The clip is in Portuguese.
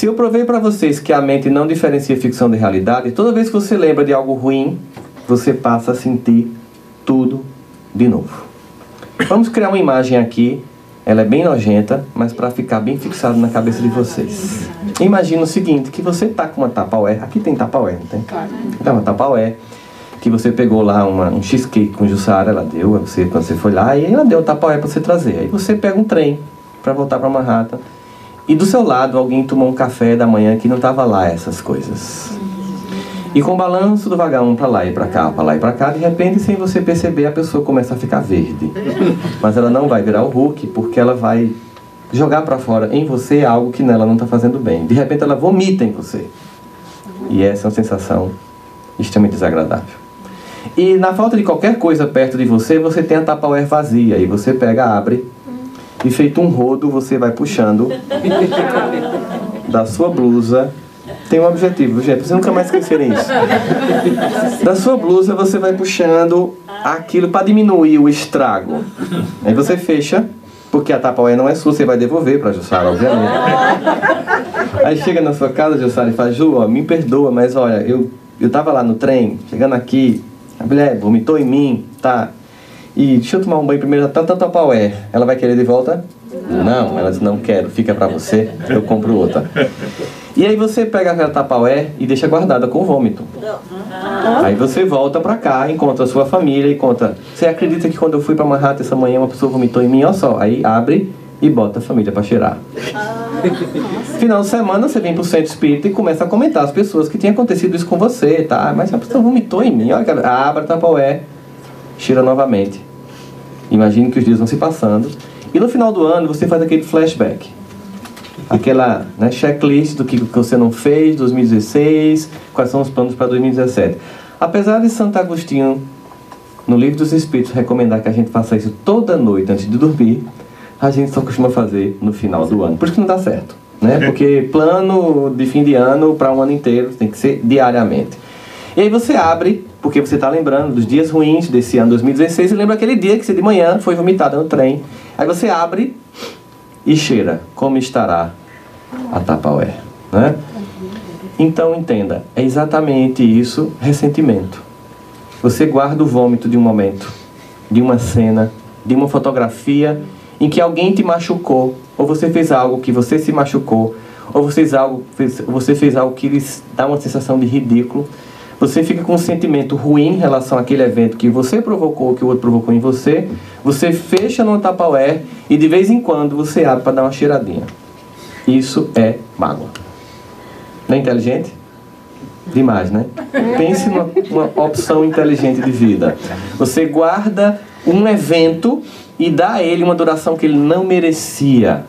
Se eu provei para vocês que a mente não diferencia ficção de realidade, toda vez que você lembra de algo ruim, você passa a sentir tudo de novo. Vamos criar uma imagem aqui. Ela é bem nojenta, mas para ficar bem fixado na cabeça de vocês. Imagina o seguinte, que você tá com uma tapaué. Aqui tem tapaué, não tem? Então, uma tapaué que você pegou lá uma, um cheesecake com Jussara, ela deu, você, quando você foi lá, e ela deu o tapaué para você trazer. Aí você pega um trem para voltar para Manhattan e do seu lado alguém tomou um café da manhã que não estava lá essas coisas. E com o balanço do vagão para lá e para cá, para lá e para cá, de repente, sem você perceber, a pessoa começa a ficar verde. Mas ela não vai virar o Hulk porque ela vai jogar para fora em você algo que nela não está fazendo bem. De repente ela vomita em você. E essa é uma sensação extremamente desagradável. E na falta de qualquer coisa perto de você, você tem a Tupperware vazia. E você pega, abre e feito um rodo, você vai puxando da sua blusa. Tem um objetivo, gente, você nunca mais esquecerem isso. Da sua blusa você vai puxando aquilo para diminuir o estrago. Aí você fecha, porque a tapaué não é sua, você vai devolver para Jussara, obviamente. Aí chega na sua casa, Jussara, e fala, Ju, ó, me perdoa, mas olha, eu, eu tava lá no trem, chegando aqui, a mulher vomitou em mim, tá? E deixa eu tomar um banho primeiro, tá tanto a é. Ela vai querer de volta? Não. não, ela diz, não quero, fica pra você, eu compro outra. E aí você pega aquela tapaué e deixa guardada com vômito. Aí você volta pra cá, encontra a sua família e conta. Você acredita que quando eu fui pra Manhattan essa manhã uma pessoa vomitou em mim? Olha só. Aí abre e bota a família pra cheirar. Final de semana você vem pro centro espírita e começa a comentar as pessoas que tinha acontecido isso com você, tá? Mas a pessoa vomitou em mim, olha, abre a tapaué cheira novamente. Imagine que os dias vão se passando. E no final do ano você faz aquele flashback. Aquela né, checklist do que você não fez, 2016, quais são os planos para 2017. Apesar de Santo Agostinho, no Livro dos Espíritos, recomendar que a gente faça isso toda noite antes de dormir, a gente só costuma fazer no final do ano. Por isso que não dá certo. Né? Porque plano de fim de ano para um ano inteiro tem que ser diariamente. E aí você abre porque você está lembrando dos dias ruins desse ano 2016 e lembra aquele dia que você de manhã foi vomitada no trem. Aí você abre e cheira como estará a Tapaué. Né? Então entenda, é exatamente isso ressentimento. Você guarda o vômito de um momento, de uma cena, de uma fotografia em que alguém te machucou, ou você fez algo que você se machucou, ou você fez algo, fez, você fez algo que lhes dá uma sensação de ridículo você fica com um sentimento ruim em relação àquele evento que você provocou, que o outro provocou em você, você fecha no tapaué e de vez em quando você abre para dar uma cheiradinha. Isso é mágoa. Não é inteligente? Demais, né? Pense numa uma opção inteligente de vida. Você guarda um evento e dá a ele uma duração que ele não merecia.